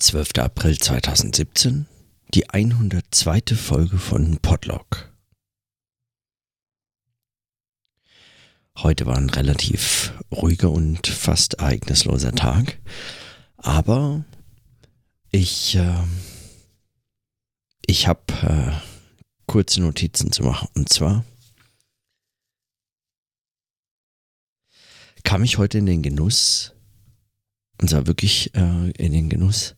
12. April 2017, die 102. Folge von Podlog. Heute war ein relativ ruhiger und fast ereignisloser Tag, aber ich, äh, ich habe äh, kurze Notizen zu machen. Und zwar kam ich heute in den Genuss, und zwar wirklich äh, in den Genuss,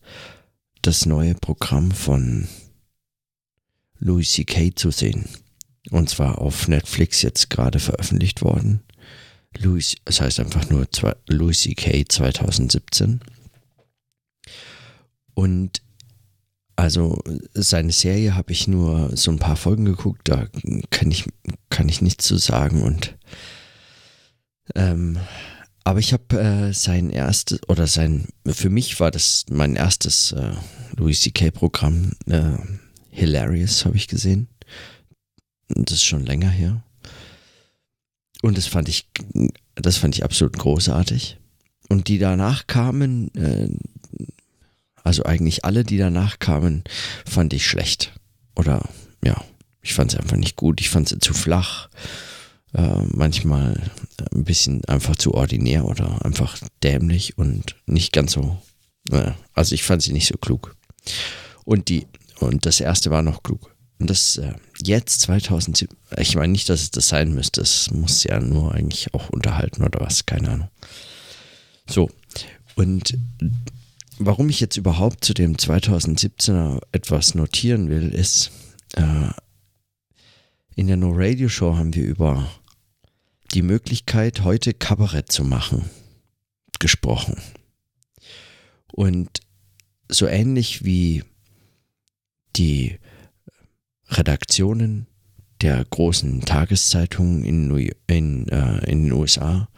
das neue Programm von Louis C.K. zu sehen. Und zwar auf Netflix jetzt gerade veröffentlicht worden. Louis, es heißt einfach nur zwei, Louis C.K. 2017. Und also seine Serie habe ich nur so ein paar Folgen geguckt, da kann ich, kann ich nichts zu sagen und ähm, aber ich habe äh, sein erstes, oder sein, für mich war das mein erstes äh, Louis C.K. Äh, Hilarious, habe ich gesehen. Das ist schon länger her. Und das fand ich, das fand ich absolut großartig. Und die danach kamen, äh, also eigentlich alle, die danach kamen, fand ich schlecht. Oder ja, ich fand sie einfach nicht gut. Ich fand sie zu flach äh, manchmal ein bisschen einfach zu ordinär oder einfach dämlich und nicht ganz so. Äh, also ich fand sie nicht so klug. Und die und das erste war noch klug. Und das äh, jetzt 2007, ich meine nicht, dass es das sein müsste, es muss ja nur eigentlich auch unterhalten oder was, keine Ahnung. So, und warum ich jetzt überhaupt zu dem 2017er etwas notieren will, ist, äh, in der No Radio Show haben wir über die Möglichkeit, heute Kabarett zu machen, gesprochen. Und so ähnlich wie die Redaktionen der großen Tageszeitungen in, New, in, äh, in den USA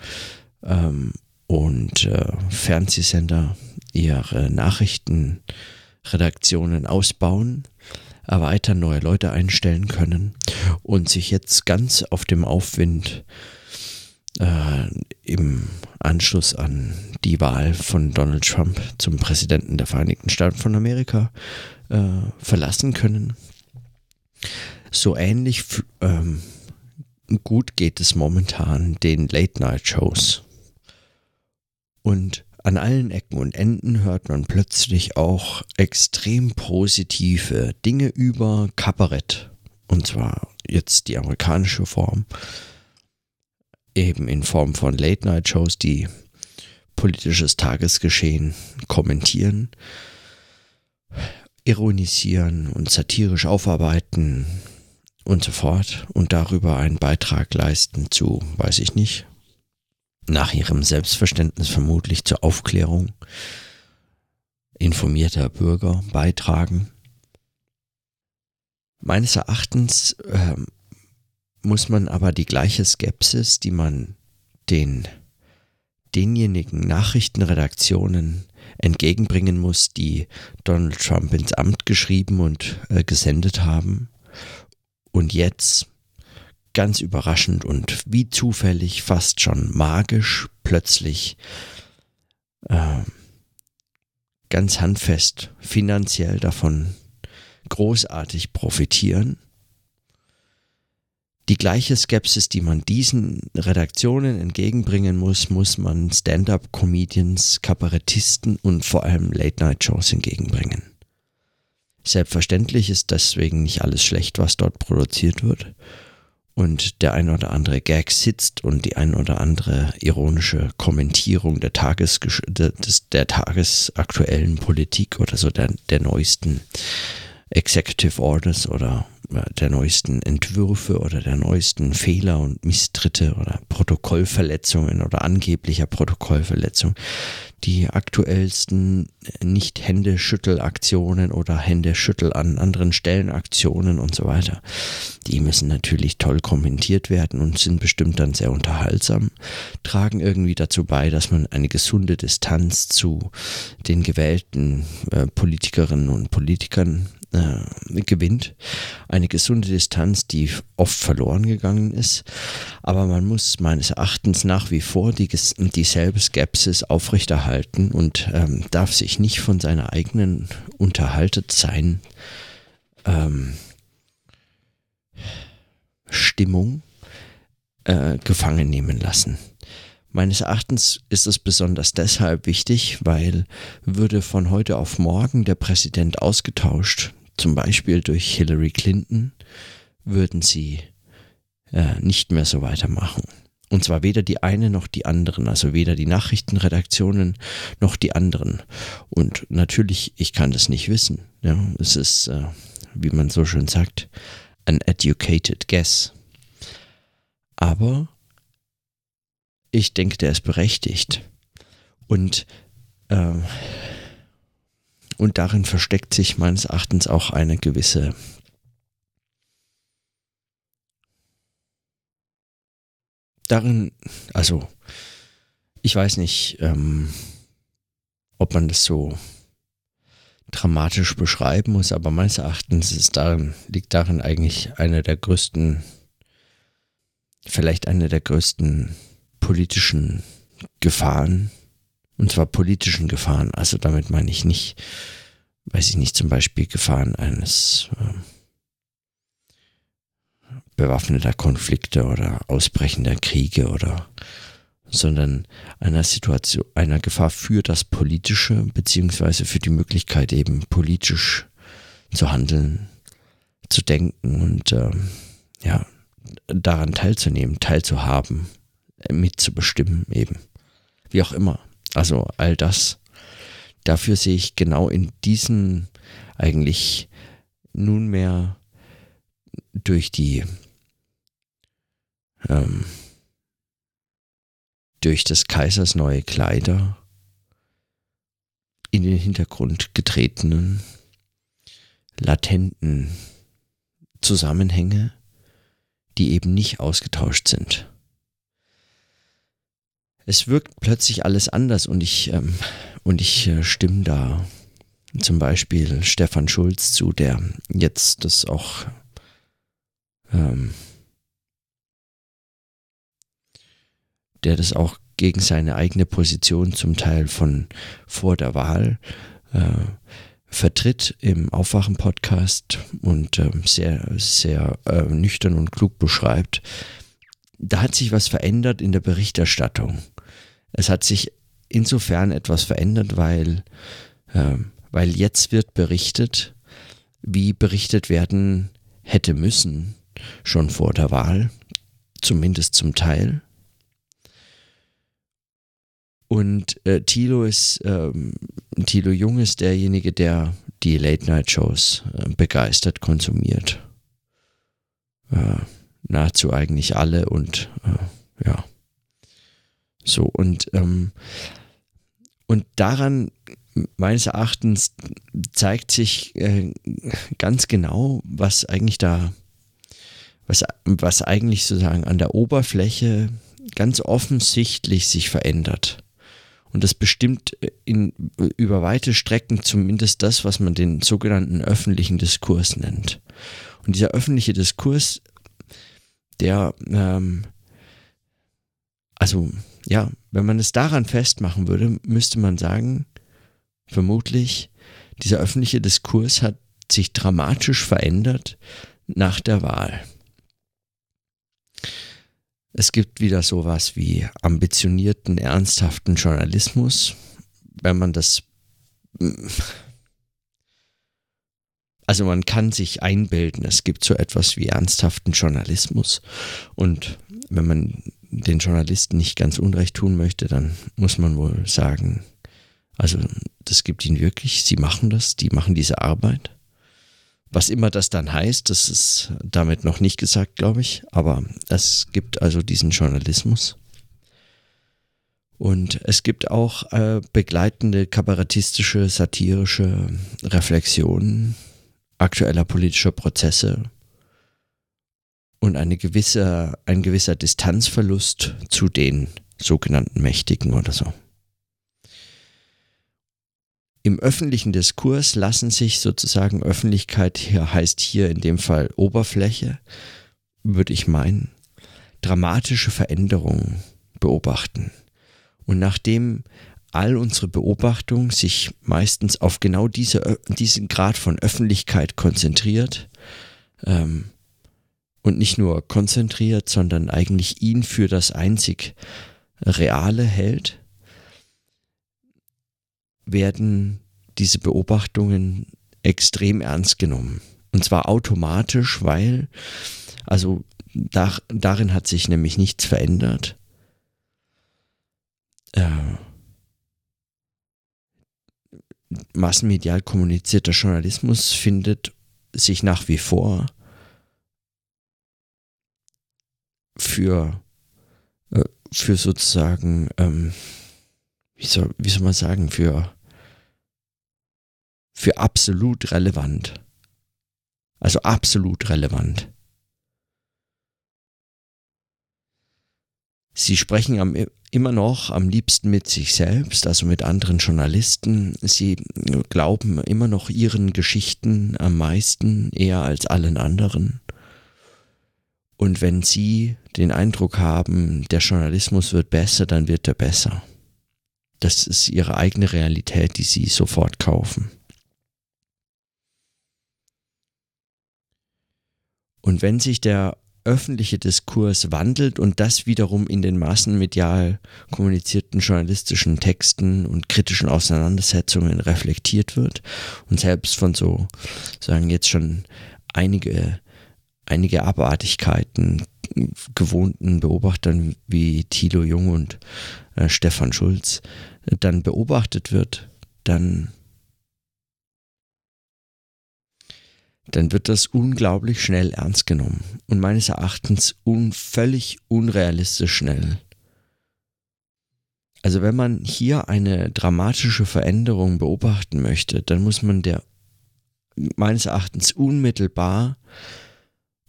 ähm, und äh, Fernsehsender ihre Nachrichtenredaktionen ausbauen, erweitern, neue Leute einstellen können und sich jetzt ganz auf dem Aufwind äh, im Anschluss an die Wahl von Donald Trump zum Präsidenten der Vereinigten Staaten von Amerika äh, verlassen können. So ähnlich ähm, gut geht es momentan den Late-Night-Shows. Und an allen Ecken und Enden hört man plötzlich auch extrem positive Dinge über Kabarett. Und zwar jetzt die amerikanische Form eben in Form von Late-Night-Shows, die politisches Tagesgeschehen kommentieren, ironisieren und satirisch aufarbeiten und so fort und darüber einen Beitrag leisten zu, weiß ich nicht, nach ihrem Selbstverständnis vermutlich zur Aufklärung informierter Bürger beitragen. Meines Erachtens äh, muss man aber die gleiche Skepsis, die man den denjenigen Nachrichtenredaktionen entgegenbringen muss, die Donald Trump ins Amt geschrieben und äh, gesendet haben. Und jetzt ganz überraschend und wie zufällig, fast schon magisch, plötzlich äh, ganz handfest finanziell davon großartig profitieren die gleiche Skepsis, die man diesen Redaktionen entgegenbringen muss, muss man Stand-up-Comedians, Kabarettisten und vor allem Late-Night-Shows entgegenbringen. Selbstverständlich ist deswegen nicht alles schlecht, was dort produziert wird. Und der ein oder andere Gag sitzt und die ein oder andere ironische Kommentierung der, Tages des, der tagesaktuellen Politik oder so der, der neuesten Executive Orders oder der neuesten Entwürfe oder der neuesten Fehler und Misstritte oder Protokollverletzungen oder angeblicher Protokollverletzungen, die aktuellsten Nicht-Händeschüttelaktionen oder Händeschüttel an anderen Stellen Aktionen und so weiter. Die müssen natürlich toll kommentiert werden und sind bestimmt dann sehr unterhaltsam, tragen irgendwie dazu bei, dass man eine gesunde Distanz zu den gewählten äh, Politikerinnen und Politikern äh, gewinnt. Eine gesunde Distanz, die oft verloren gegangen ist. Aber man muss meines Erachtens nach wie vor die, dieselbe Skepsis aufrechterhalten und ähm, darf sich nicht von seiner eigenen Unterhaltetsein ähm, Stimmung äh, gefangen nehmen lassen. Meines Erachtens ist es besonders deshalb wichtig, weil würde von heute auf morgen der Präsident ausgetauscht, zum Beispiel durch Hillary Clinton, würden sie äh, nicht mehr so weitermachen. Und zwar weder die eine noch die anderen, also weder die Nachrichtenredaktionen noch die anderen. Und natürlich, ich kann das nicht wissen. Ja, es ist, äh, wie man so schön sagt, an educated guess. Aber ich denke, der ist berechtigt. Und, äh, und darin versteckt sich meines Erachtens auch eine gewisse darin, also ich weiß nicht, ähm, ob man das so dramatisch beschreiben muss, aber meines Erachtens ist darin, liegt darin eigentlich eine der größten, vielleicht eine der größten politischen Gefahren, und zwar politischen Gefahren, also damit meine ich nicht, weiß ich nicht, zum Beispiel Gefahren eines äh, bewaffneter Konflikte oder ausbrechender Kriege oder sondern einer Situation, einer Gefahr für das Politische, beziehungsweise für die Möglichkeit eben politisch zu handeln, zu denken und äh, ja, daran teilzunehmen, teilzuhaben mitzubestimmen eben. Wie auch immer. Also all das. Dafür sehe ich genau in diesen eigentlich nunmehr durch die ähm, durch des Kaisers neue Kleider in den Hintergrund getretenen, latenten Zusammenhänge, die eben nicht ausgetauscht sind es wirkt plötzlich alles anders und ich, ähm, und ich äh, stimme da zum Beispiel Stefan Schulz zu, der jetzt das auch ähm, der das auch gegen seine eigene Position zum Teil von vor der Wahl äh, vertritt im Aufwachen-Podcast und äh, sehr, sehr äh, nüchtern und klug beschreibt. Da hat sich was verändert in der Berichterstattung. Es hat sich insofern etwas verändert, weil, äh, weil jetzt wird berichtet, wie berichtet werden hätte müssen, schon vor der Wahl, zumindest zum Teil. Und äh, Thilo ist, ähm, Thilo Jung ist derjenige, der die Late-Night-Shows äh, begeistert konsumiert. Äh, nahezu eigentlich alle und. So, und, ähm, und daran meines Erachtens zeigt sich äh, ganz genau, was eigentlich da, was, was eigentlich sozusagen an der Oberfläche ganz offensichtlich sich verändert. Und das bestimmt in, über weite Strecken zumindest das, was man den sogenannten öffentlichen Diskurs nennt. Und dieser öffentliche Diskurs, der, ähm, also ja, wenn man es daran festmachen würde, müsste man sagen, vermutlich, dieser öffentliche Diskurs hat sich dramatisch verändert nach der Wahl. Es gibt wieder sowas wie ambitionierten, ernsthaften Journalismus, wenn man das also man kann sich einbilden, es gibt so etwas wie ernsthaften Journalismus und wenn man den Journalisten nicht ganz unrecht tun möchte, dann muss man wohl sagen, also das gibt ihnen wirklich, sie machen das, die machen diese Arbeit. Was immer das dann heißt, das ist damit noch nicht gesagt, glaube ich, aber es gibt also diesen Journalismus. Und es gibt auch äh, begleitende kabarettistische, satirische Reflexionen aktueller politischer Prozesse und eine gewisse, ein gewisser Distanzverlust zu den sogenannten Mächtigen oder so. Im öffentlichen Diskurs lassen sich sozusagen Öffentlichkeit hier heißt hier in dem Fall Oberfläche, würde ich meinen, dramatische Veränderungen beobachten. Und nachdem all unsere Beobachtung sich meistens auf genau diese, diesen Grad von Öffentlichkeit konzentriert ähm, und nicht nur konzentriert, sondern eigentlich ihn für das einzig Reale hält, werden diese Beobachtungen extrem ernst genommen. Und zwar automatisch, weil, also da, darin hat sich nämlich nichts verändert. Äh, massenmedial kommunizierter Journalismus findet sich nach wie vor für, äh, für sozusagen, ähm, wie, soll, wie soll man sagen, für, für absolut relevant. Also absolut relevant. Sie sprechen am, immer noch am liebsten mit sich selbst, also mit anderen Journalisten. Sie glauben immer noch ihren Geschichten am meisten, eher als allen anderen. Und wenn Sie den Eindruck haben, der Journalismus wird besser, dann wird er besser. Das ist Ihre eigene Realität, die Sie sofort kaufen. Und wenn sich der öffentliche Diskurs wandelt und das wiederum in den massenmedial kommunizierten journalistischen Texten und kritischen Auseinandersetzungen reflektiert wird und selbst von so, sagen jetzt schon einige, einige Abartigkeiten gewohnten Beobachtern wie Thilo Jung und äh, Stefan Schulz äh, dann beobachtet wird, dann dann wird das unglaublich schnell ernst genommen und meines Erachtens un völlig unrealistisch schnell. Also wenn man hier eine dramatische Veränderung beobachten möchte, dann muss man der meines Erachtens unmittelbar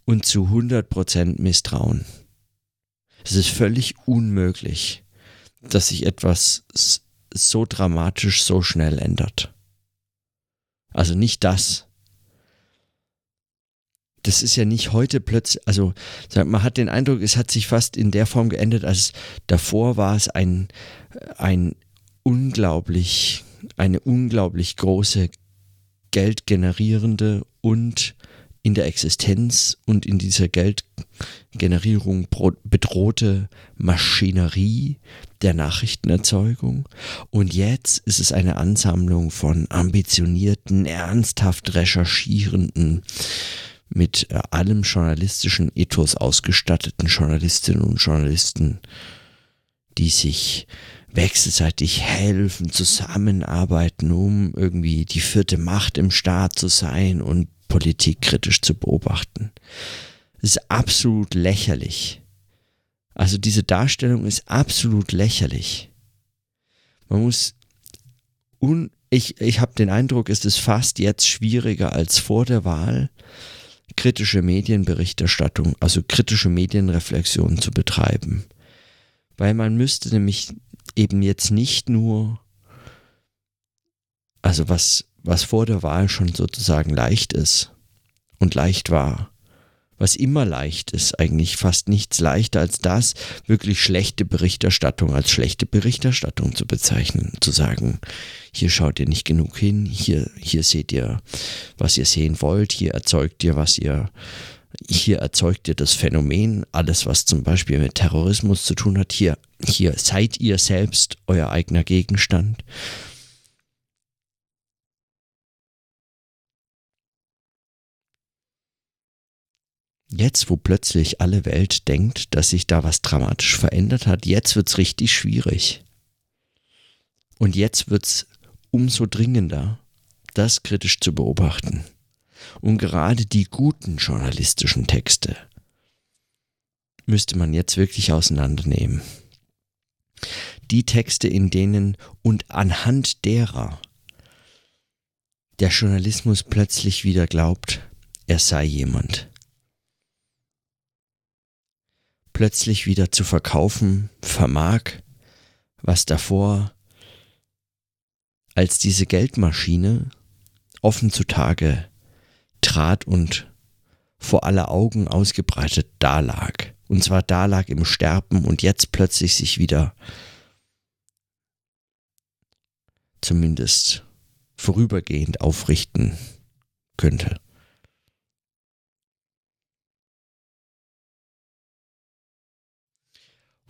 und zu 100% misstrauen. Es ist völlig unmöglich, dass sich etwas so dramatisch so schnell ändert. Also nicht das, das ist ja nicht heute plötzlich, also man hat den Eindruck, es hat sich fast in der Form geändert, als davor war es ein, ein unglaublich, eine unglaublich große geldgenerierende und in der Existenz und in dieser Geldgenerierung bedrohte Maschinerie der Nachrichtenerzeugung. Und jetzt ist es eine Ansammlung von ambitionierten, ernsthaft recherchierenden, mit äh, allem journalistischen Ethos ausgestatteten Journalistinnen und Journalisten, die sich wechselseitig helfen, zusammenarbeiten, um irgendwie die vierte Macht im Staat zu sein und Politik kritisch zu beobachten. Es ist absolut lächerlich. Also diese Darstellung ist absolut lächerlich. Man muss un ich, ich habe den Eindruck, es ist fast jetzt schwieriger als vor der Wahl, kritische Medienberichterstattung, also kritische Medienreflexion zu betreiben. Weil man müsste nämlich eben jetzt nicht nur, also was, was vor der Wahl schon sozusagen leicht ist und leicht war, was immer leicht ist, eigentlich fast nichts leichter als das, wirklich schlechte Berichterstattung als schlechte Berichterstattung zu bezeichnen, zu sagen, hier schaut ihr nicht genug hin, hier, hier seht ihr, was ihr sehen wollt, hier erzeugt ihr, was ihr, hier erzeugt ihr das Phänomen, alles was zum Beispiel mit Terrorismus zu tun hat, hier, hier seid ihr selbst euer eigener Gegenstand. Jetzt, wo plötzlich alle Welt denkt, dass sich da was dramatisch verändert hat, jetzt wird es richtig schwierig. Und jetzt wird es umso dringender, das kritisch zu beobachten. Und gerade die guten journalistischen Texte müsste man jetzt wirklich auseinandernehmen. Die Texte, in denen und anhand derer der Journalismus plötzlich wieder glaubt, er sei jemand plötzlich wieder zu verkaufen vermag, was davor als diese Geldmaschine offen zutage trat und vor aller Augen ausgebreitet dalag. Und zwar dalag im Sterben und jetzt plötzlich sich wieder zumindest vorübergehend aufrichten könnte.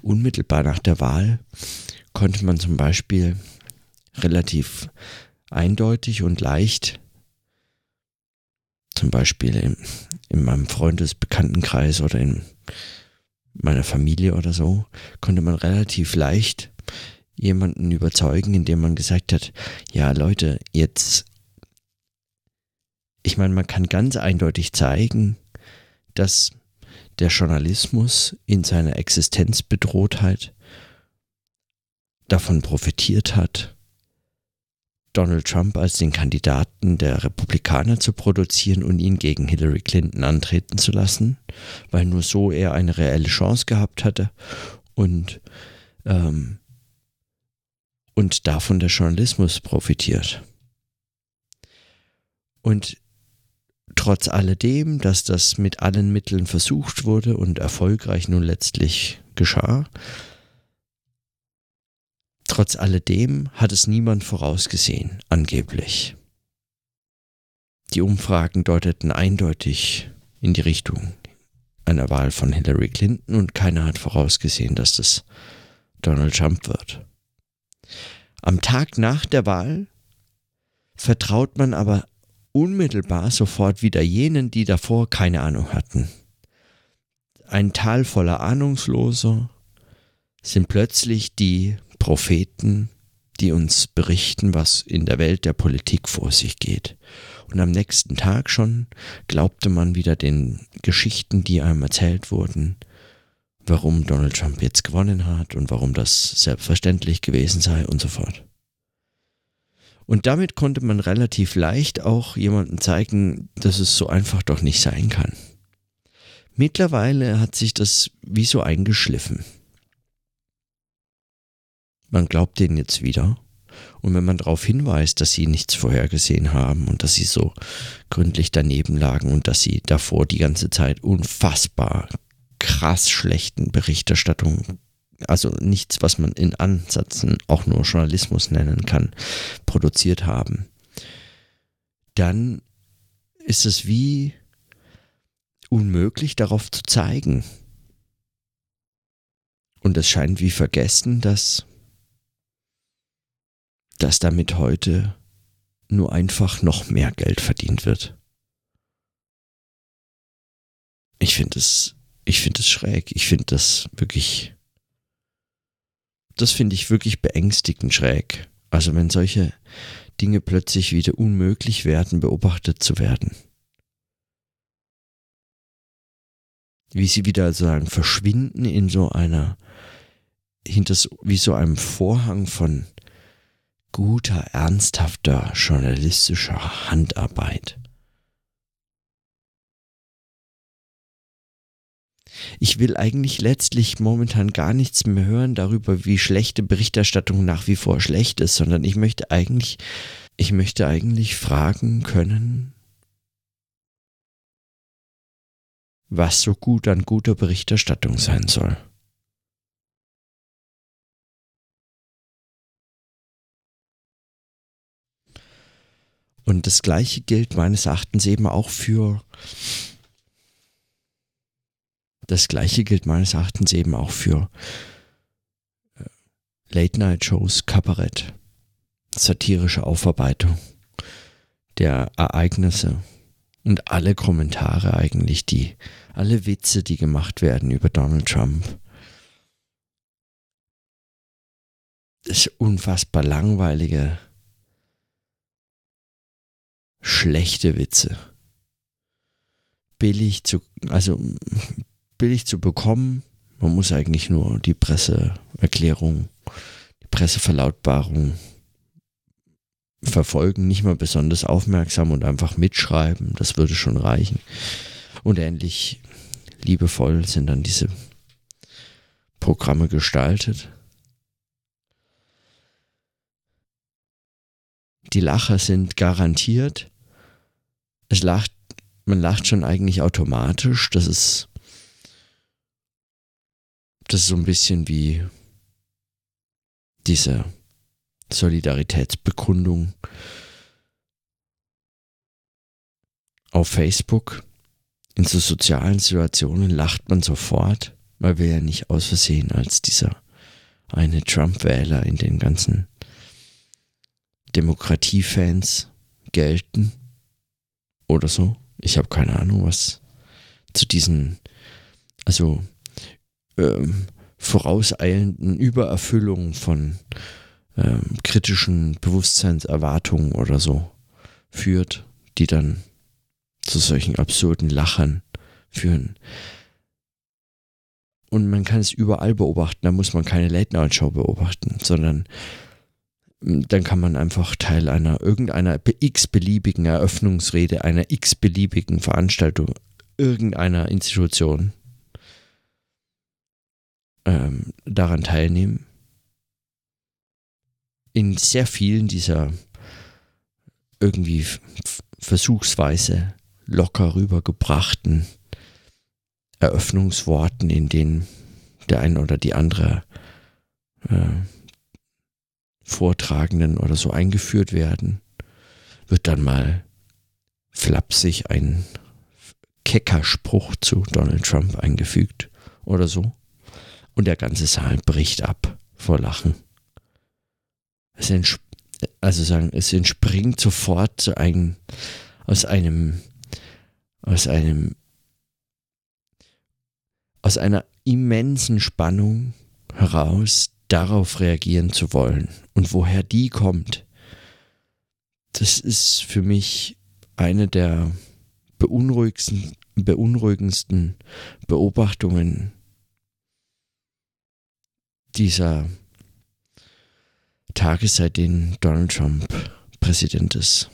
Unmittelbar nach der Wahl konnte man zum Beispiel relativ eindeutig und leicht, zum Beispiel in, in meinem Freundesbekanntenkreis oder in meiner Familie oder so, konnte man relativ leicht jemanden überzeugen, indem man gesagt hat, ja Leute, jetzt, ich meine, man kann ganz eindeutig zeigen, dass der Journalismus in seiner Existenzbedrohtheit davon profitiert hat, Donald Trump als den Kandidaten der Republikaner zu produzieren und ihn gegen Hillary Clinton antreten zu lassen, weil nur so er eine reelle Chance gehabt hatte und, ähm, und davon der Journalismus profitiert. Und trotz alledem, dass das mit allen Mitteln versucht wurde und erfolgreich nun letztlich geschah, trotz alledem hat es niemand vorausgesehen, angeblich. Die Umfragen deuteten eindeutig in die Richtung einer Wahl von Hillary Clinton und keiner hat vorausgesehen, dass das Donald Trump wird. Am Tag nach der Wahl vertraut man aber unmittelbar sofort wieder jenen, die davor keine Ahnung hatten. Ein Tal voller Ahnungsloser sind plötzlich die Propheten, die uns berichten, was in der Welt der Politik vor sich geht. Und am nächsten Tag schon glaubte man wieder den Geschichten, die einem erzählt wurden, warum Donald Trump jetzt gewonnen hat und warum das selbstverständlich gewesen sei und so fort. Und damit konnte man relativ leicht auch jemandem zeigen, dass es so einfach doch nicht sein kann. Mittlerweile hat sich das wie so eingeschliffen. Man glaubt denen jetzt wieder. Und wenn man darauf hinweist, dass sie nichts vorhergesehen haben und dass sie so gründlich daneben lagen und dass sie davor die ganze Zeit unfassbar krass schlechten Berichterstattungen also nichts, was man in Ansätzen auch nur Journalismus nennen kann, produziert haben, dann ist es wie unmöglich darauf zu zeigen. Und es scheint wie vergessen, dass, dass damit heute nur einfach noch mehr Geld verdient wird. Ich finde es, ich finde es schräg. Ich finde das wirklich das finde ich wirklich beängstigend schräg. Also wenn solche Dinge plötzlich wieder unmöglich werden, beobachtet zu werden. Wie sie wieder sozusagen verschwinden in so einer, hinter so, wie so einem Vorhang von guter, ernsthafter journalistischer Handarbeit. Ich will eigentlich letztlich momentan gar nichts mehr hören darüber, wie schlechte Berichterstattung nach wie vor schlecht ist, sondern ich möchte eigentlich, ich möchte eigentlich fragen können, was so gut an guter Berichterstattung sein soll. Und das Gleiche gilt meines Erachtens eben auch für das gleiche gilt meines Erachtens eben auch für äh, Late-Night-Shows, Kabarett, satirische Aufarbeitung der Ereignisse und alle Kommentare eigentlich, die, alle Witze, die gemacht werden über Donald Trump. Das unfassbar langweilige, schlechte Witze. Billig zu, also billig zu bekommen. Man muss eigentlich nur die Presseerklärung, die Presseverlautbarung verfolgen, nicht mal besonders aufmerksam und einfach mitschreiben. Das würde schon reichen. Und ähnlich liebevoll sind dann diese Programme gestaltet. die Lacher sind garantiert. Es lacht, man lacht schon eigentlich automatisch. Das ist, das ist so ein bisschen wie diese Solidaritätsbekundung auf Facebook. In so sozialen Situationen lacht man sofort, weil wir ja nicht aus Versehen als dieser eine Trump-Wähler in den ganzen Demokratiefans gelten oder so. Ich habe keine Ahnung, was zu diesen, also ähm, vorauseilenden Übererfüllungen von ähm, kritischen Bewusstseinserwartungen oder so führt, die dann zu solchen absurden Lachern führen. Und man kann es überall beobachten, da muss man keine Late-Night-Show beobachten, sondern hm, dann kann man einfach Teil einer irgendeiner x-beliebigen Eröffnungsrede einer x-beliebigen Veranstaltung irgendeiner Institution ähm, daran teilnehmen. In sehr vielen dieser irgendwie versuchsweise locker rübergebrachten Eröffnungsworten, in denen der eine oder die andere äh, Vortragenden oder so eingeführt werden, wird dann mal flapsig ein kecker Spruch zu Donald Trump eingefügt oder so. Und der ganze Saal bricht ab vor Lachen. Es also sagen, es entspringt sofort zu einem, aus einem, aus einem, aus einer immensen Spannung heraus, darauf reagieren zu wollen. Und woher die kommt, das ist für mich eine der beunruhigsten, beunruhigendsten Beobachtungen dieser Tage, seitdem Donald Trump Präsident ist.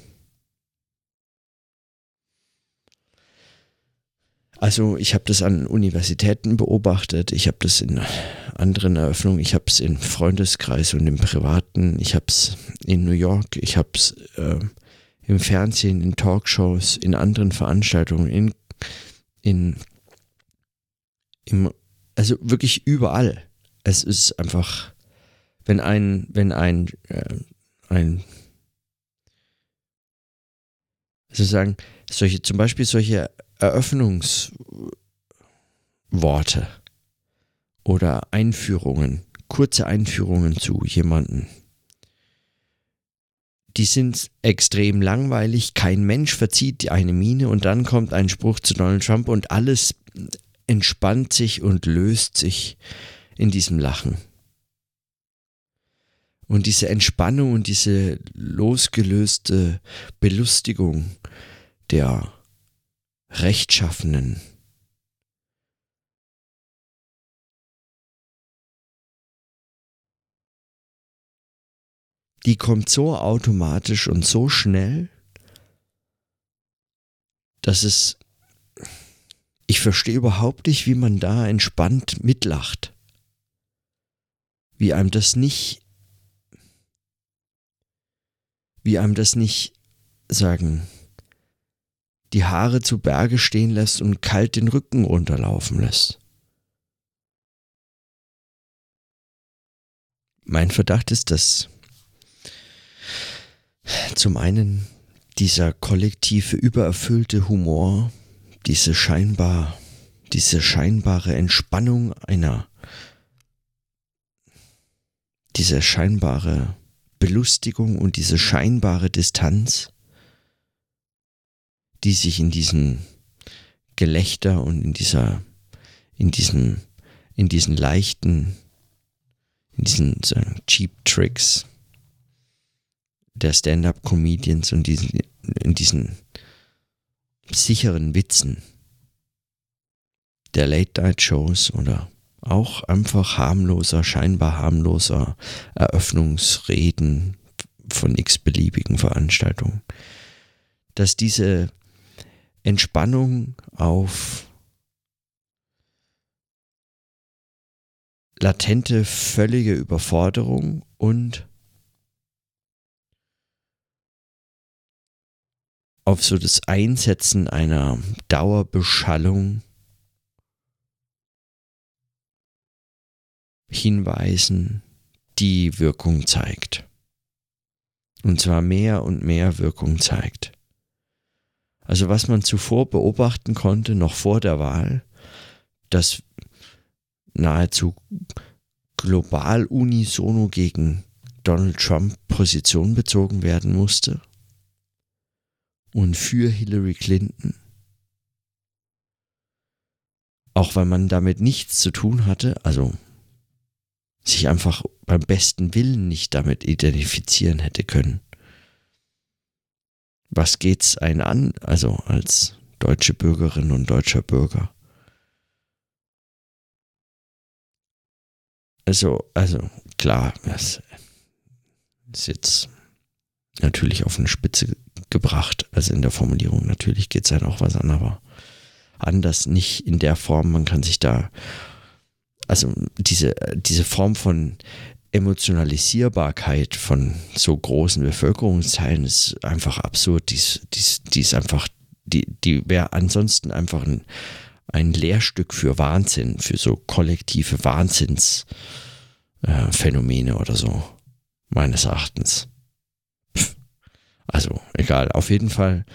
Also ich habe das an Universitäten beobachtet, ich habe das in anderen Eröffnungen, ich habe es im Freundeskreis und im Privaten, ich habe es in New York, ich habe es äh, im Fernsehen, in Talkshows, in anderen Veranstaltungen, in, in im, also wirklich überall. Es ist einfach, wenn ein, wenn ein, äh, ein sozusagen solche, zum Beispiel solche Eröffnungsworte oder Einführungen, kurze Einführungen zu jemanden. Die sind extrem langweilig, kein Mensch verzieht eine Miene und dann kommt ein Spruch zu Donald Trump und alles entspannt sich und löst sich in diesem Lachen. Und diese Entspannung und diese losgelöste Belustigung der Rechtschaffenen. Die kommt so automatisch und so schnell, dass es... Ich verstehe überhaupt nicht, wie man da entspannt mitlacht. Wie einem das nicht... Wie einem das nicht sagen die Haare zu Berge stehen lässt und kalt den Rücken runterlaufen lässt. Mein Verdacht ist, dass zum einen dieser kollektive, übererfüllte Humor, diese scheinbar, diese scheinbare Entspannung einer, diese scheinbare Belustigung und diese scheinbare Distanz die sich in diesem Gelächter und in dieser, in diesem, in diesen leichten, in diesen so Cheap Tricks der Stand-up-Comedians und diesen, in diesen sicheren Witzen der Late-Night-Shows oder auch einfach harmloser, scheinbar harmloser Eröffnungsreden von x-beliebigen Veranstaltungen, dass diese Entspannung auf latente, völlige Überforderung und auf so das Einsetzen einer Dauerbeschallung hinweisen, die Wirkung zeigt. Und zwar mehr und mehr Wirkung zeigt. Also was man zuvor beobachten konnte, noch vor der Wahl, dass nahezu global unisono gegen Donald Trump Position bezogen werden musste und für Hillary Clinton, auch weil man damit nichts zu tun hatte, also sich einfach beim besten Willen nicht damit identifizieren hätte können. Was geht's einen an, also als deutsche Bürgerin und deutscher Bürger? Also, also klar, das ist jetzt natürlich auf eine Spitze gebracht, also in der Formulierung. Natürlich geht es halt auch was an, aber anders nicht in der Form. Man kann sich da, also diese, diese Form von Emotionalisierbarkeit von so großen Bevölkerungsteilen ist einfach absurd. Die ist, die ist, die ist einfach, die, die wäre ansonsten einfach ein, ein Lehrstück für Wahnsinn, für so kollektive Wahnsinnsphänomene äh, oder so, meines Erachtens. Also egal, auf jeden Fall.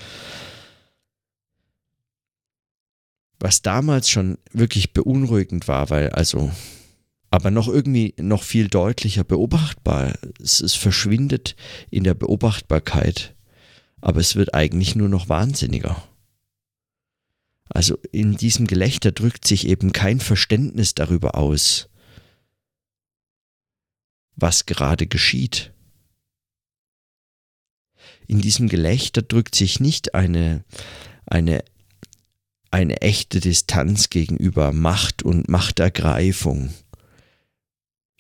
Was damals schon wirklich beunruhigend war, weil also, aber noch irgendwie noch viel deutlicher beobachtbar. Es, es verschwindet in der Beobachtbarkeit, aber es wird eigentlich nur noch wahnsinniger. Also in diesem Gelächter drückt sich eben kein Verständnis darüber aus, was gerade geschieht in diesem Gelächter drückt sich nicht eine, eine, eine echte Distanz gegenüber Macht und Machtergreifung,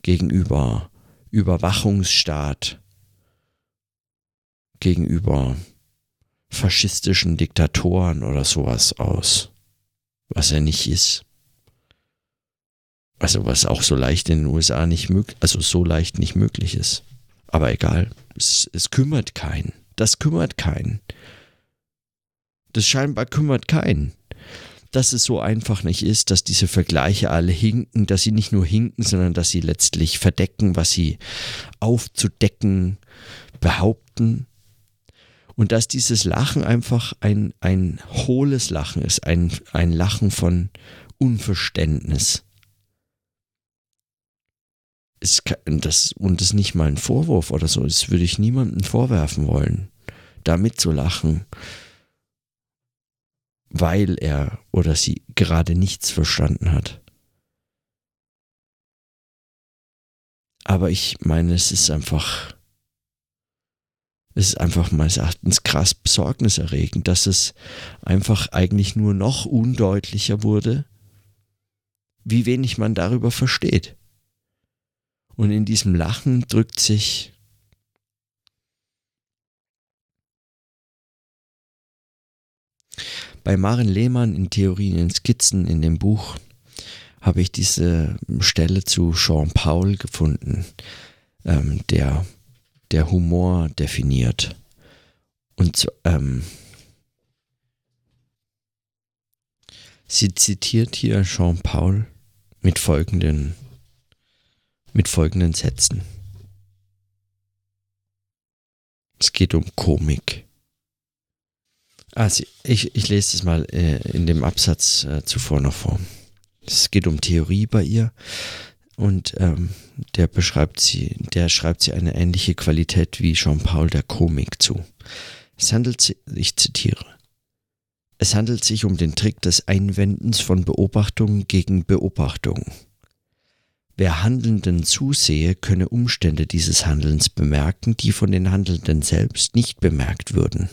gegenüber Überwachungsstaat, gegenüber faschistischen Diktatoren oder sowas aus, was er nicht ist. Also was auch so leicht in den USA nicht möglich, also so leicht nicht möglich ist. Aber egal, es, es kümmert keinen. Das kümmert keinen. Das scheinbar kümmert keinen. Dass es so einfach nicht ist, dass diese Vergleiche alle hinken, dass sie nicht nur hinken, sondern dass sie letztlich verdecken, was sie aufzudecken behaupten. Und dass dieses Lachen einfach ein, ein hohles Lachen ist, ein, ein Lachen Unverständnis. Es kann, das, und das ist nicht mal ein Vorwurf oder so, das würde ich niemandem vorwerfen wollen, da mitzulachen, weil er oder sie gerade nichts verstanden hat. Aber ich meine, es ist einfach, es ist einfach meines Erachtens krass besorgniserregend, dass es einfach eigentlich nur noch undeutlicher wurde, wie wenig man darüber versteht. Und in diesem Lachen drückt sich bei Maren Lehmann in Theorien und Skizzen in dem Buch habe ich diese Stelle zu Jean Paul gefunden, ähm, der der Humor definiert. Und ähm, sie zitiert hier Jean Paul mit folgenden mit folgenden Sätzen. Es geht um Komik. Also ich, ich lese es mal äh, in dem Absatz äh, zuvor noch vor. Es geht um Theorie bei ihr und ähm, der beschreibt sie, der schreibt sie eine ähnliche Qualität wie Jean-Paul der Komik zu. Es handelt sich, ich zitiere, es handelt sich um den Trick des Einwendens von Beobachtung gegen Beobachtung. Wer Handelnden zusehe, könne Umstände dieses Handelns bemerken, die von den Handelnden selbst nicht bemerkt würden.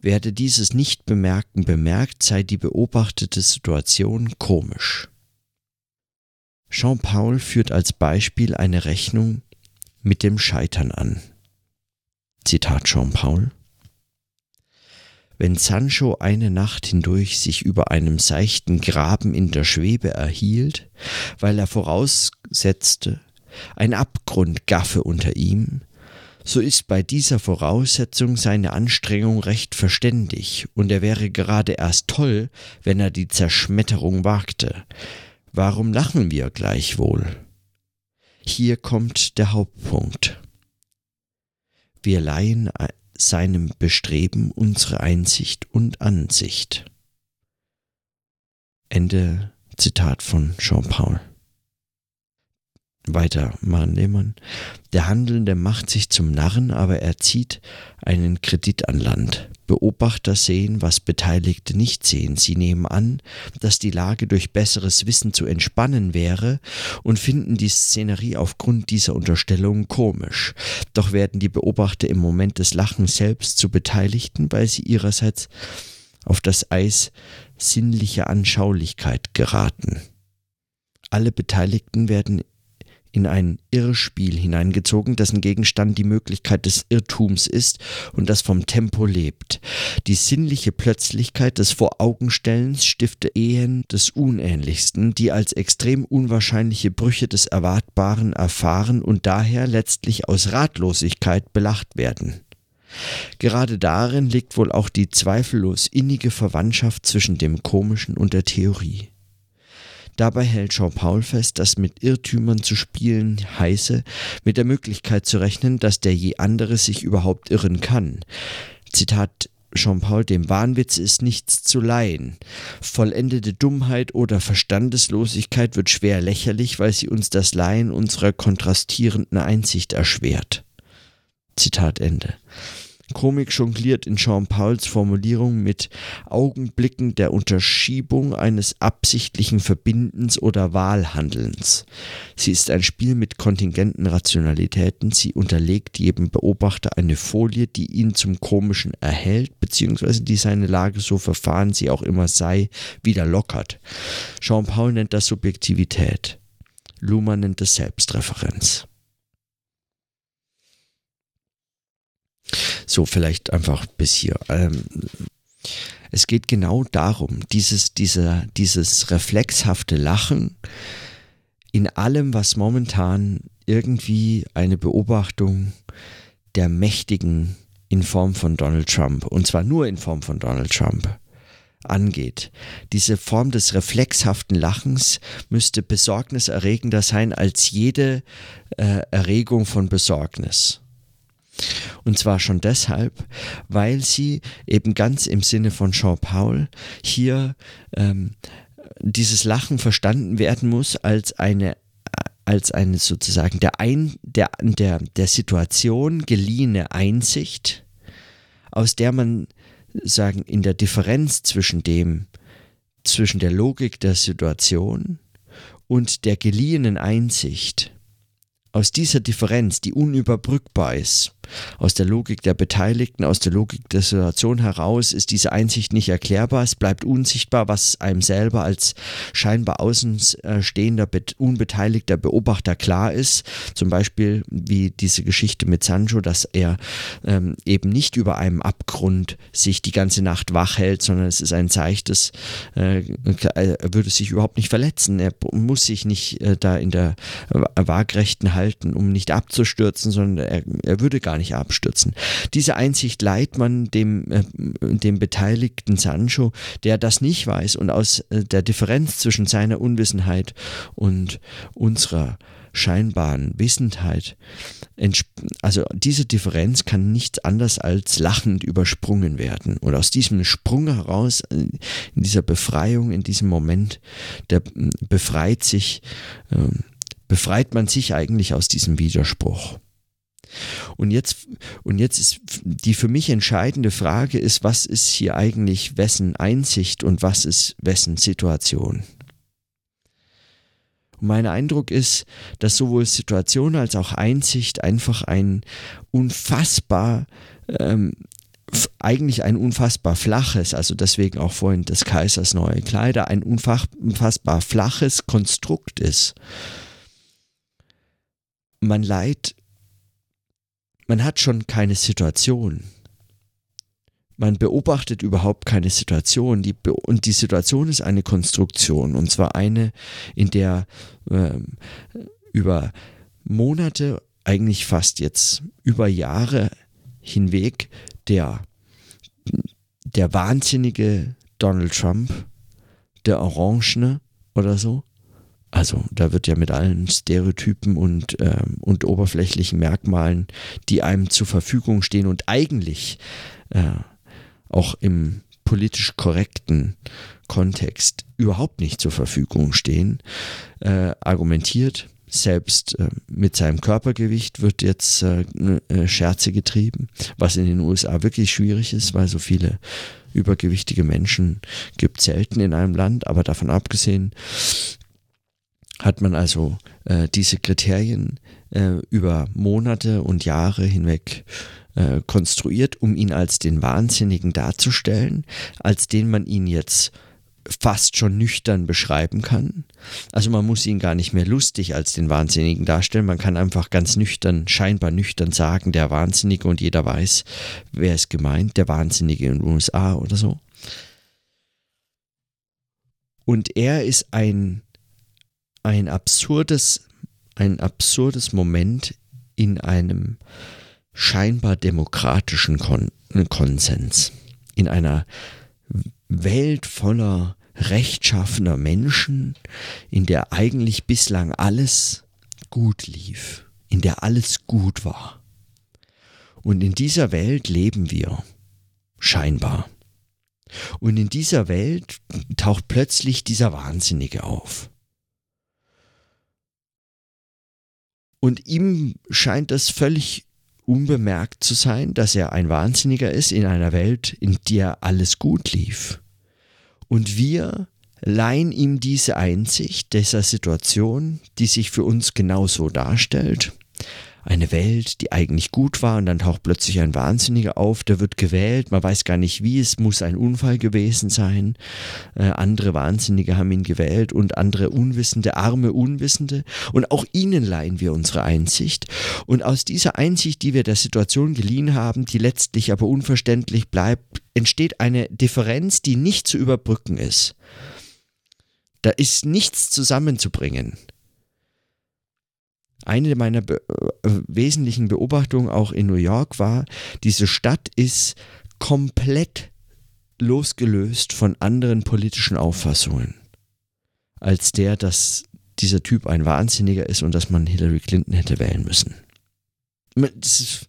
Werde dieses Nicht-Bemerken bemerkt, sei die beobachtete Situation komisch. Jean-Paul führt als Beispiel eine Rechnung mit dem Scheitern an. Zitat Jean-Paul wenn Sancho eine Nacht hindurch sich über einem seichten Graben in der Schwebe erhielt, weil er voraussetzte, ein Abgrund gaffe unter ihm, so ist bei dieser Voraussetzung seine Anstrengung recht verständig, und er wäre gerade erst toll, wenn er die Zerschmetterung wagte. Warum lachen wir gleichwohl? Hier kommt der Hauptpunkt. Wir leihen seinem Bestreben unsere Einsicht und Ansicht. Ende Zitat von Jean-Paul. Weiter Maren Lehmann. Der Handelnde macht sich zum Narren, aber er zieht einen Kredit an Land. Beobachter sehen, was Beteiligte nicht sehen. Sie nehmen an, dass die Lage durch besseres Wissen zu entspannen wäre und finden die Szenerie aufgrund dieser Unterstellung komisch. Doch werden die Beobachter im Moment des Lachens selbst zu Beteiligten, weil sie ihrerseits auf das Eis sinnlicher Anschaulichkeit geraten. Alle Beteiligten werden in ein Irrspiel hineingezogen, dessen Gegenstand die Möglichkeit des Irrtums ist und das vom Tempo lebt. Die sinnliche Plötzlichkeit des Voraugenstellens stifte Ehen des Unähnlichsten, die als extrem unwahrscheinliche Brüche des Erwartbaren erfahren und daher letztlich aus Ratlosigkeit belacht werden. Gerade darin liegt wohl auch die zweifellos innige Verwandtschaft zwischen dem Komischen und der Theorie. Dabei hält Jean-Paul fest, dass mit Irrtümern zu spielen heiße, mit der Möglichkeit zu rechnen, dass der je andere sich überhaupt irren kann. Zitat Jean-Paul, dem Wahnwitz ist nichts zu leihen. Vollendete Dummheit oder Verstandeslosigkeit wird schwer lächerlich, weil sie uns das Leihen unserer kontrastierenden Einsicht erschwert. Zitat Ende. Komik jongliert in Jean-Pauls Formulierung mit Augenblicken der Unterschiebung eines absichtlichen Verbindens oder Wahlhandelns. Sie ist ein Spiel mit kontingenten Rationalitäten. Sie unterlegt jedem Beobachter eine Folie, die ihn zum Komischen erhält, beziehungsweise die seine Lage, so verfahren sie auch immer sei, wieder lockert. Jean-Paul nennt das Subjektivität. Luhmann nennt es Selbstreferenz. So, vielleicht einfach bis hier. Ähm, es geht genau darum, dieses, dieser, dieses reflexhafte Lachen in allem, was momentan irgendwie eine Beobachtung der Mächtigen in Form von Donald Trump, und zwar nur in Form von Donald Trump, angeht. Diese Form des reflexhaften Lachens müsste besorgniserregender sein als jede äh, Erregung von Besorgnis. Und zwar schon deshalb, weil sie eben ganz im Sinne von Jean-Paul hier ähm, dieses Lachen verstanden werden muss als eine als eine sozusagen der, ein, der, der, der Situation geliehene Einsicht, aus der man sagen in der Differenz zwischen dem zwischen der Logik der Situation und der geliehenen Einsicht aus dieser Differenz, die unüberbrückbar ist, aus der Logik der Beteiligten, aus der Logik der Situation heraus ist diese Einsicht nicht erklärbar. Es bleibt unsichtbar, was einem selber als scheinbar außenstehender, unbeteiligter Beobachter klar ist. Zum Beispiel wie diese Geschichte mit Sancho, dass er ähm, eben nicht über einem Abgrund sich die ganze Nacht wach hält, sondern es ist ein seichtes, äh, er würde sich überhaupt nicht verletzen. Er muss sich nicht äh, da in der äh, waagrechten halten, um nicht abzustürzen, sondern er, er würde gar nicht abstürzen. Diese Einsicht leiht man dem, äh, dem beteiligten Sancho, der das nicht weiß und aus äh, der Differenz zwischen seiner Unwissenheit und unserer scheinbaren Wissendheit, also diese Differenz kann nicht anders als lachend übersprungen werden. Und aus diesem Sprung heraus, äh, in dieser Befreiung, in diesem Moment, der befreit sich, ähm, befreit man sich eigentlich aus diesem Widerspruch. Und jetzt, und jetzt ist die für mich entscheidende Frage ist, was ist hier eigentlich wessen Einsicht und was ist wessen Situation? Und mein Eindruck ist, dass sowohl Situation als auch Einsicht einfach ein unfassbar ähm, eigentlich ein unfassbar flaches, also deswegen auch vorhin des Kaisers neue Kleider, ein unfassbar flaches Konstrukt ist. Man leiht man hat schon keine Situation. Man beobachtet überhaupt keine Situation. Die Be und die Situation ist eine Konstruktion. Und zwar eine, in der ähm, über Monate eigentlich fast jetzt über Jahre hinweg der, der wahnsinnige Donald Trump, der Orangene oder so. Also da wird ja mit allen Stereotypen und, ähm, und oberflächlichen Merkmalen, die einem zur Verfügung stehen und eigentlich äh, auch im politisch korrekten Kontext überhaupt nicht zur Verfügung stehen, äh, argumentiert. Selbst äh, mit seinem Körpergewicht wird jetzt äh, äh, Scherze getrieben, was in den USA wirklich schwierig ist, weil so viele übergewichtige Menschen gibt selten in einem Land. Aber davon abgesehen hat man also äh, diese Kriterien äh, über Monate und Jahre hinweg äh, konstruiert, um ihn als den Wahnsinnigen darzustellen, als den man ihn jetzt fast schon nüchtern beschreiben kann. Also man muss ihn gar nicht mehr lustig als den Wahnsinnigen darstellen, man kann einfach ganz nüchtern, scheinbar nüchtern sagen, der Wahnsinnige und jeder weiß, wer ist gemeint, der Wahnsinnige in den USA oder so. Und er ist ein, ein absurdes, ein absurdes Moment in einem scheinbar demokratischen Kon Konsens, in einer Welt voller rechtschaffener Menschen, in der eigentlich bislang alles gut lief, in der alles gut war. Und in dieser Welt leben wir, scheinbar. Und in dieser Welt taucht plötzlich dieser Wahnsinnige auf. Und ihm scheint das völlig unbemerkt zu sein, dass er ein Wahnsinniger ist in einer Welt, in der alles gut lief. Und wir leihen ihm diese Einsicht dieser Situation, die sich für uns genauso darstellt, eine Welt, die eigentlich gut war und dann taucht plötzlich ein Wahnsinniger auf, der wird gewählt, man weiß gar nicht wie, es muss ein Unfall gewesen sein. Äh, andere Wahnsinnige haben ihn gewählt und andere Unwissende, arme Unwissende und auch ihnen leihen wir unsere Einsicht und aus dieser Einsicht, die wir der Situation geliehen haben, die letztlich aber unverständlich bleibt, entsteht eine Differenz, die nicht zu überbrücken ist. Da ist nichts zusammenzubringen eine meiner be äh, wesentlichen Beobachtungen auch in New York war, diese Stadt ist komplett losgelöst von anderen politischen Auffassungen, als der, dass dieser Typ ein Wahnsinniger ist und dass man Hillary Clinton hätte wählen müssen. Das ist,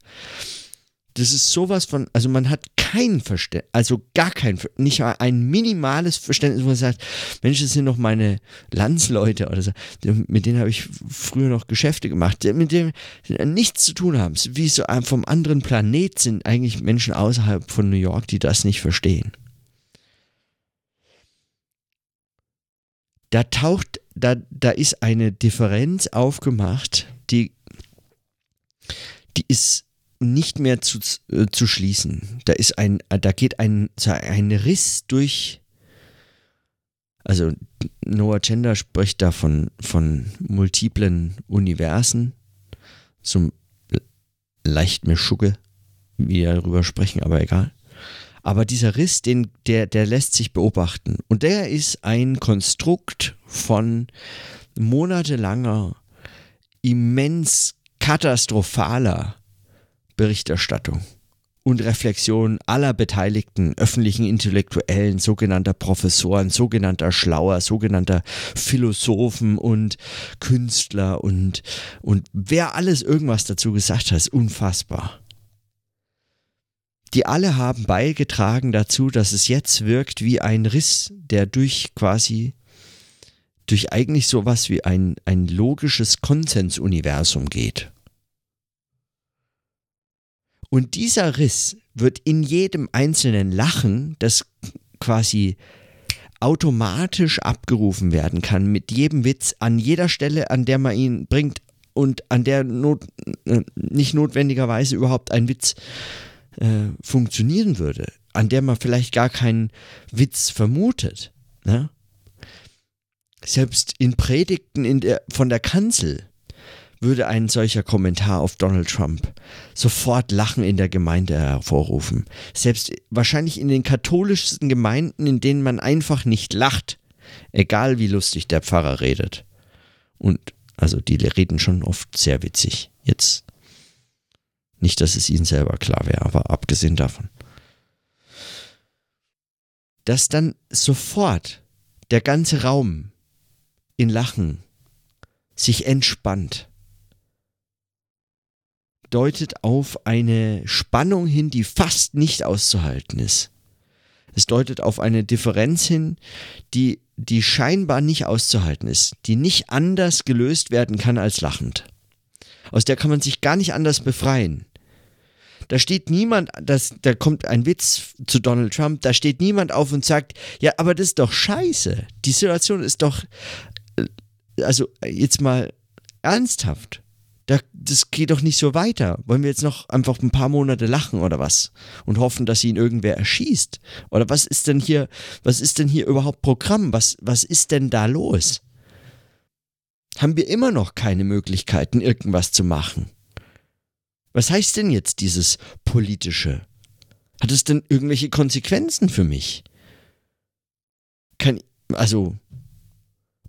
das ist sowas von, also man hat kein Verständnis, also gar kein, nicht ein minimales Verständnis, wo man sagt, Mensch, das sind doch meine Landsleute oder so, mit denen habe ich früher noch Geschäfte gemacht, mit denen nichts zu tun haben, wie so vom anderen Planet sind eigentlich Menschen außerhalb von New York, die das nicht verstehen. Da taucht, da, da ist eine Differenz aufgemacht, die, die ist nicht mehr zu, äh, zu schließen. Da ist ein, da geht ein, ein Riss durch. Also Noah Chender spricht da von, von multiplen Universen. So leicht mir Schugge, wie wir darüber sprechen, aber egal. Aber dieser Riss, den, der, der lässt sich beobachten. Und der ist ein Konstrukt von monatelanger, immens katastrophaler Berichterstattung und Reflexion aller beteiligten öffentlichen Intellektuellen, sogenannter Professoren, sogenannter Schlauer, sogenannter Philosophen und Künstler und, und wer alles irgendwas dazu gesagt hat, ist unfassbar. Die alle haben beigetragen dazu, dass es jetzt wirkt wie ein Riss, der durch quasi durch eigentlich sowas wie ein, ein logisches Konsensuniversum geht. Und dieser Riss wird in jedem einzelnen Lachen, das quasi automatisch abgerufen werden kann, mit jedem Witz an jeder Stelle, an der man ihn bringt und an der not, äh, nicht notwendigerweise überhaupt ein Witz äh, funktionieren würde, an der man vielleicht gar keinen Witz vermutet. Ne? Selbst in Predigten in der, von der Kanzel würde ein solcher Kommentar auf Donald Trump sofort Lachen in der Gemeinde hervorrufen. Selbst wahrscheinlich in den katholischsten Gemeinden, in denen man einfach nicht lacht, egal wie lustig der Pfarrer redet. Und also die reden schon oft sehr witzig. Jetzt Nicht, dass es ihnen selber klar wäre, aber abgesehen davon. Dass dann sofort der ganze Raum in Lachen sich entspannt, deutet auf eine Spannung hin, die fast nicht auszuhalten ist. Es deutet auf eine Differenz hin, die, die scheinbar nicht auszuhalten ist, die nicht anders gelöst werden kann als lachend. Aus der kann man sich gar nicht anders befreien. Da steht niemand, das, da kommt ein Witz zu Donald Trump, da steht niemand auf und sagt, ja, aber das ist doch scheiße. Die Situation ist doch, äh, also jetzt mal ernsthaft das geht doch nicht so weiter. Wollen wir jetzt noch einfach ein paar Monate lachen oder was? Und hoffen, dass ihn irgendwer erschießt? Oder was ist denn hier, was ist denn hier überhaupt Programm? Was, was ist denn da los? Haben wir immer noch keine Möglichkeiten, irgendwas zu machen? Was heißt denn jetzt dieses politische? Hat es denn irgendwelche Konsequenzen für mich? Kann, also,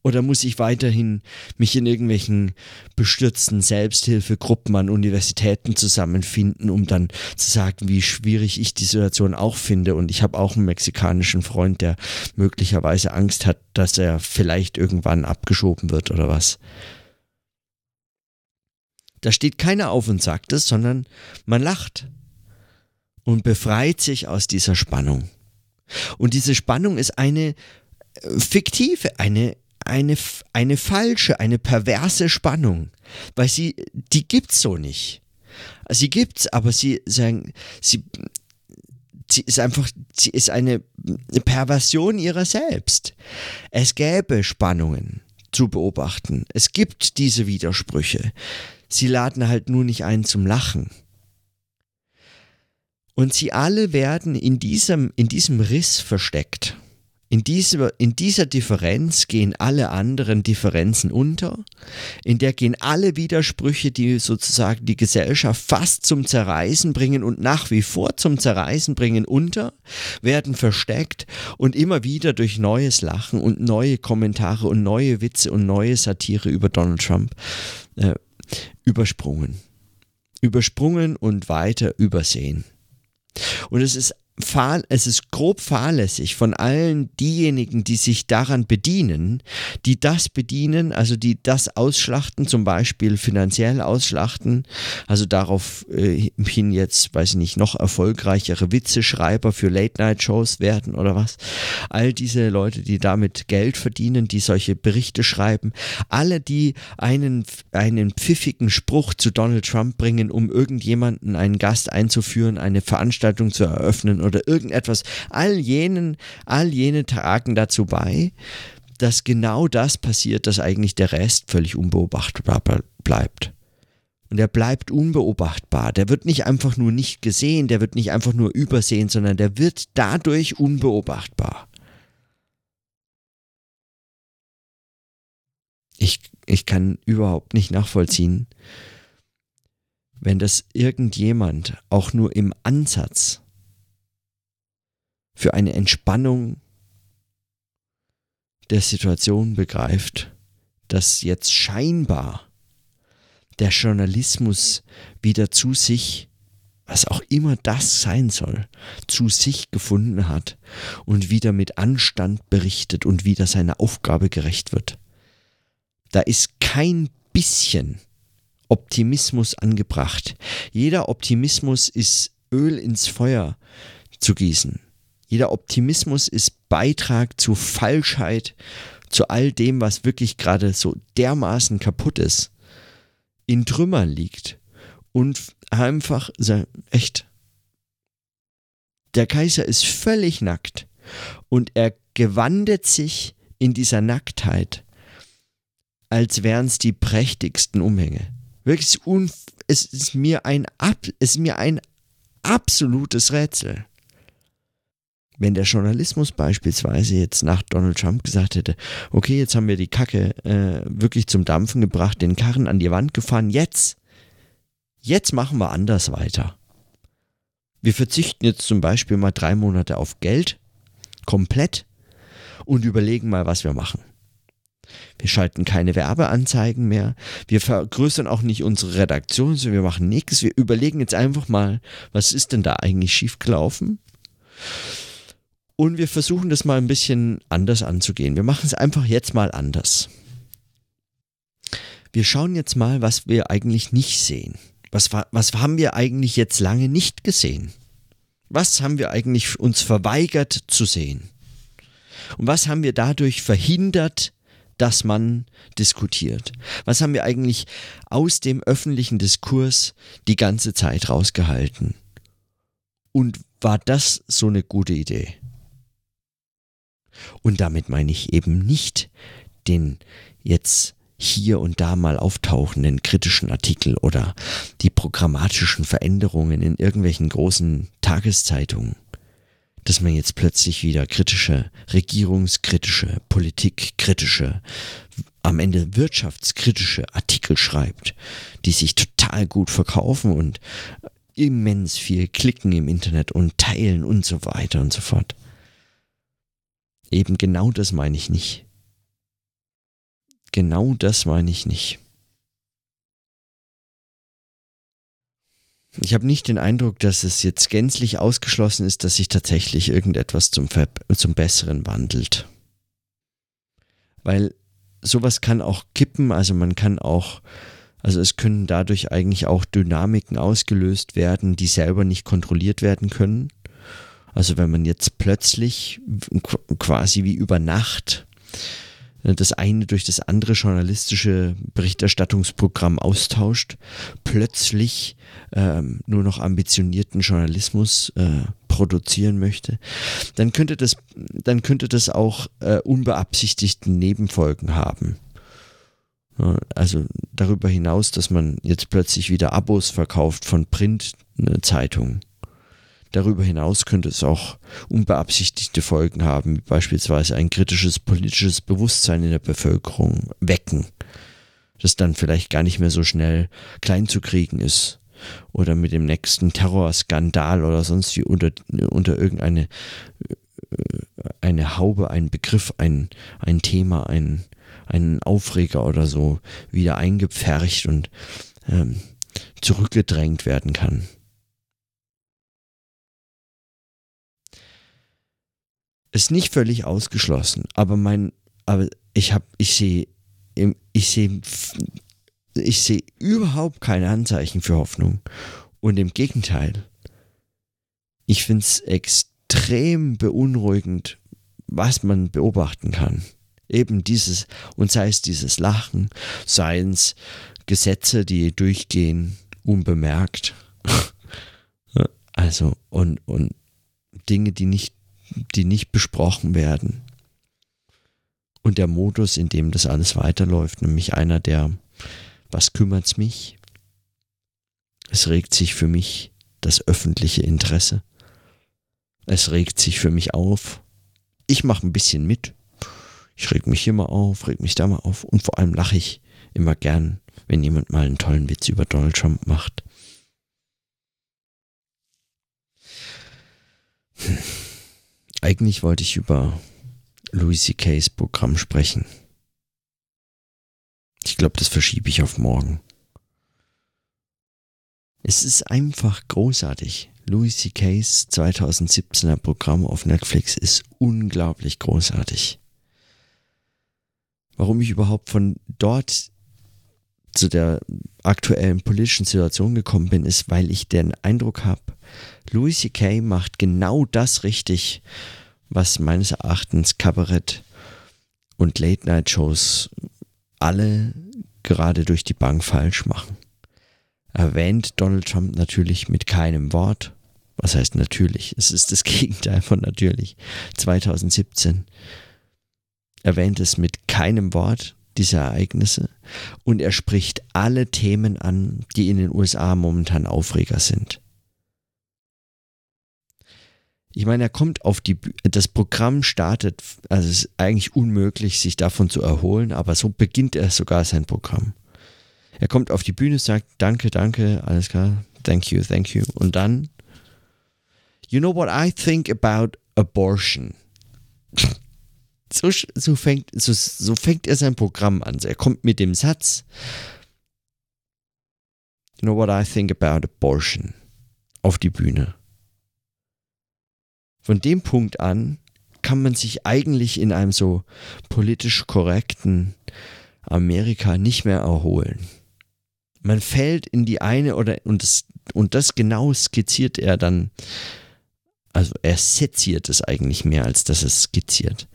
oder muss ich weiterhin mich in irgendwelchen bestürzten Selbsthilfegruppen an Universitäten zusammenfinden, um dann zu sagen, wie schwierig ich die Situation auch finde? Und ich habe auch einen mexikanischen Freund, der möglicherweise Angst hat, dass er vielleicht irgendwann abgeschoben wird oder was. Da steht keiner auf und sagt es, sondern man lacht und befreit sich aus dieser Spannung. Und diese Spannung ist eine äh, fiktive, eine eine, eine falsche, eine perverse Spannung, weil sie, die gibt's so nicht. Sie gibt's, aber sie sagen, sie, sie ist einfach, sie ist eine, Perversion ihrer selbst. Es gäbe Spannungen zu beobachten. Es gibt diese Widersprüche. Sie laden halt nur nicht ein zum Lachen. Und sie alle werden in diesem, in diesem Riss versteckt. In dieser, in dieser Differenz gehen alle anderen Differenzen unter, in der gehen alle Widersprüche, die sozusagen die Gesellschaft fast zum Zerreißen bringen und nach wie vor zum Zerreißen bringen, unter, werden versteckt und immer wieder durch neues Lachen und neue Kommentare und neue Witze und neue Satire über Donald Trump äh, übersprungen. Übersprungen und weiter übersehen. Und es ist es ist grob fahrlässig von allen diejenigen, die sich daran bedienen, die das bedienen, also die das ausschlachten, zum Beispiel finanziell ausschlachten, also darauf äh, hin jetzt, weiß ich nicht, noch erfolgreichere Witzeschreiber für Late-Night-Shows werden oder was. All diese Leute, die damit Geld verdienen, die solche Berichte schreiben, alle, die einen, einen pfiffigen Spruch zu Donald Trump bringen, um irgendjemanden, einen Gast einzuführen, eine Veranstaltung zu eröffnen oder irgendetwas. All jenen, all jene tragen dazu bei, dass genau das passiert, dass eigentlich der Rest völlig unbeobachtbar bleibt. Und er bleibt unbeobachtbar. Der wird nicht einfach nur nicht gesehen, der wird nicht einfach nur übersehen, sondern der wird dadurch unbeobachtbar. Ich, ich kann überhaupt nicht nachvollziehen, wenn das irgendjemand auch nur im Ansatz für eine Entspannung der Situation begreift, dass jetzt scheinbar der Journalismus wieder zu sich, was auch immer das sein soll, zu sich gefunden hat und wieder mit Anstand berichtet und wieder seiner Aufgabe gerecht wird. Da ist kein bisschen Optimismus angebracht. Jeder Optimismus ist Öl ins Feuer zu gießen. Jeder Optimismus ist Beitrag zur Falschheit, zu all dem, was wirklich gerade so dermaßen kaputt ist, in Trümmern liegt und einfach echt. Der Kaiser ist völlig nackt und er gewandet sich in dieser Nacktheit, als wären es die prächtigsten Umhänge. Wirklich, es ist mir ein, es ist mir ein absolutes Rätsel. Wenn der Journalismus beispielsweise jetzt nach Donald Trump gesagt hätte, okay, jetzt haben wir die Kacke äh, wirklich zum Dampfen gebracht, den Karren an die Wand gefahren, jetzt, jetzt machen wir anders weiter. Wir verzichten jetzt zum Beispiel mal drei Monate auf Geld, komplett, und überlegen mal, was wir machen. Wir schalten keine Werbeanzeigen mehr. Wir vergrößern auch nicht unsere Redaktion, sondern wir machen nichts. Wir überlegen jetzt einfach mal, was ist denn da eigentlich schiefgelaufen? Und wir versuchen das mal ein bisschen anders anzugehen. Wir machen es einfach jetzt mal anders. Wir schauen jetzt mal, was wir eigentlich nicht sehen. Was, was haben wir eigentlich jetzt lange nicht gesehen? Was haben wir eigentlich uns verweigert zu sehen? Und was haben wir dadurch verhindert, dass man diskutiert? Was haben wir eigentlich aus dem öffentlichen Diskurs die ganze Zeit rausgehalten? Und war das so eine gute Idee? Und damit meine ich eben nicht den jetzt hier und da mal auftauchenden kritischen Artikel oder die programmatischen Veränderungen in irgendwelchen großen Tageszeitungen, dass man jetzt plötzlich wieder kritische, regierungskritische, politikkritische, am Ende wirtschaftskritische Artikel schreibt, die sich total gut verkaufen und immens viel klicken im Internet und teilen und so weiter und so fort. Eben genau das meine ich nicht. Genau das meine ich nicht. Ich habe nicht den Eindruck, dass es jetzt gänzlich ausgeschlossen ist, dass sich tatsächlich irgendetwas zum, Ver zum Besseren wandelt. Weil sowas kann auch kippen, also man kann auch, also es können dadurch eigentlich auch Dynamiken ausgelöst werden, die selber nicht kontrolliert werden können. Also wenn man jetzt plötzlich quasi wie über Nacht das eine durch das andere journalistische Berichterstattungsprogramm austauscht, plötzlich ähm, nur noch ambitionierten Journalismus äh, produzieren möchte, dann könnte das, dann könnte das auch äh, unbeabsichtigten Nebenfolgen haben. Also darüber hinaus, dass man jetzt plötzlich wieder Abos verkauft von Printzeitungen Darüber hinaus könnte es auch unbeabsichtigte Folgen haben, wie beispielsweise ein kritisches politisches Bewusstsein in der Bevölkerung wecken, das dann vielleicht gar nicht mehr so schnell klein zu kriegen ist oder mit dem nächsten Terrorskandal oder sonst wie unter, unter irgendeine äh, eine Haube, ein Begriff, ein, ein Thema, ein, ein Aufreger oder so wieder eingepfercht und ähm, zurückgedrängt werden kann. Ist nicht völlig ausgeschlossen, aber mein, aber ich habe, ich sehe, ich sehe, ich sehe überhaupt keine Anzeichen für Hoffnung. Und im Gegenteil, ich finde es extrem beunruhigend, was man beobachten kann. Eben dieses, und sei es dieses Lachen, seien es Gesetze, die durchgehen, unbemerkt. also, und, und Dinge, die nicht die nicht besprochen werden. Und der Modus, in dem das alles weiterläuft, nämlich einer der, was kümmert's mich? Es regt sich für mich das öffentliche Interesse. Es regt sich für mich auf. Ich mache ein bisschen mit. Ich reg mich hier mal auf, reg mich da mal auf und vor allem lache ich immer gern, wenn jemand mal einen tollen Witz über Donald Trump macht. Hm. Eigentlich wollte ich über Louis C.K.'s Programm sprechen. Ich glaube, das verschiebe ich auf morgen. Es ist einfach großartig. Louis C.K.'s 2017er Programm auf Netflix ist unglaublich großartig. Warum ich überhaupt von dort zu der aktuellen politischen Situation gekommen bin, ist, weil ich den Eindruck habe, Louis C.K. macht genau das richtig, was meines Erachtens Kabarett und Late-Night-Shows alle gerade durch die Bank falsch machen. Erwähnt Donald Trump natürlich mit keinem Wort. Was heißt natürlich? Es ist das Gegenteil von natürlich. 2017 erwähnt es mit keinem Wort diese Ereignisse und er spricht alle Themen an, die in den USA momentan Aufreger sind. Ich meine, er kommt auf die, das Programm startet, also es ist eigentlich unmöglich, sich davon zu erholen, aber so beginnt er sogar sein Programm. Er kommt auf die Bühne, sagt Danke, danke, alles klar, thank you, thank you. Und dann, you know what I think about abortion. So, so, fängt, so, so fängt er sein Programm an. Er kommt mit dem Satz, You know what I think about abortion auf die Bühne. Von dem Punkt an kann man sich eigentlich in einem so politisch korrekten Amerika nicht mehr erholen. Man fällt in die eine oder und das, und das genau skizziert er dann, also er seziert es eigentlich mehr, als dass es skizziert.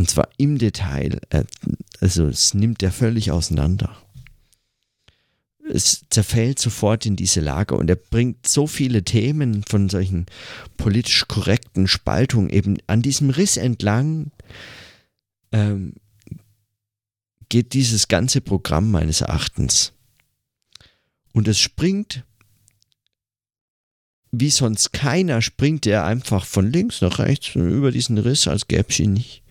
Und zwar im Detail, also es nimmt er völlig auseinander es zerfällt sofort in diese Lage und er bringt so viele Themen von solchen politisch korrekten Spaltungen eben an diesem Riss entlang. Ähm, geht dieses ganze Programm meines Erachtens. Und es springt, wie sonst keiner, springt er einfach von links nach rechts über diesen Riss, als gäbe es ihn nicht.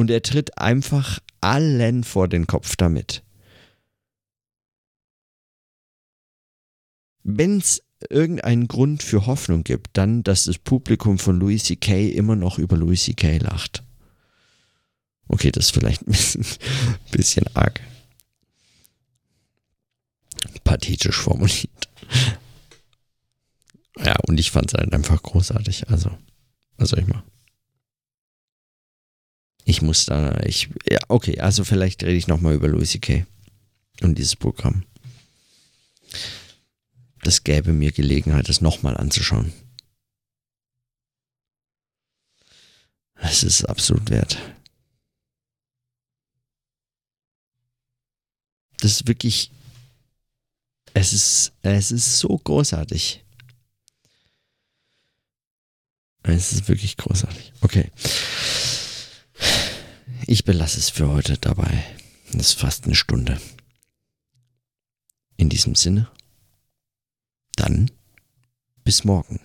Und er tritt einfach allen vor den Kopf damit. Wenn es irgendeinen Grund für Hoffnung gibt, dann, dass das Publikum von Louis C.K. immer noch über Louis C.K. lacht. Okay, das ist vielleicht ein bisschen, bisschen arg. Pathetisch formuliert. Ja, und ich fand es halt einfach großartig. Also, was soll ich mal? Ich muss da, ich, ja, okay, also vielleicht rede ich nochmal über Louis C.K. und dieses Programm das gäbe mir Gelegenheit, das nochmal anzuschauen. Es ist absolut wert. Das ist wirklich, es ist, es ist so großartig. Es ist wirklich großartig. Okay. Ich belasse es für heute dabei. Das ist fast eine Stunde. In diesem Sinne. Dann bis morgen.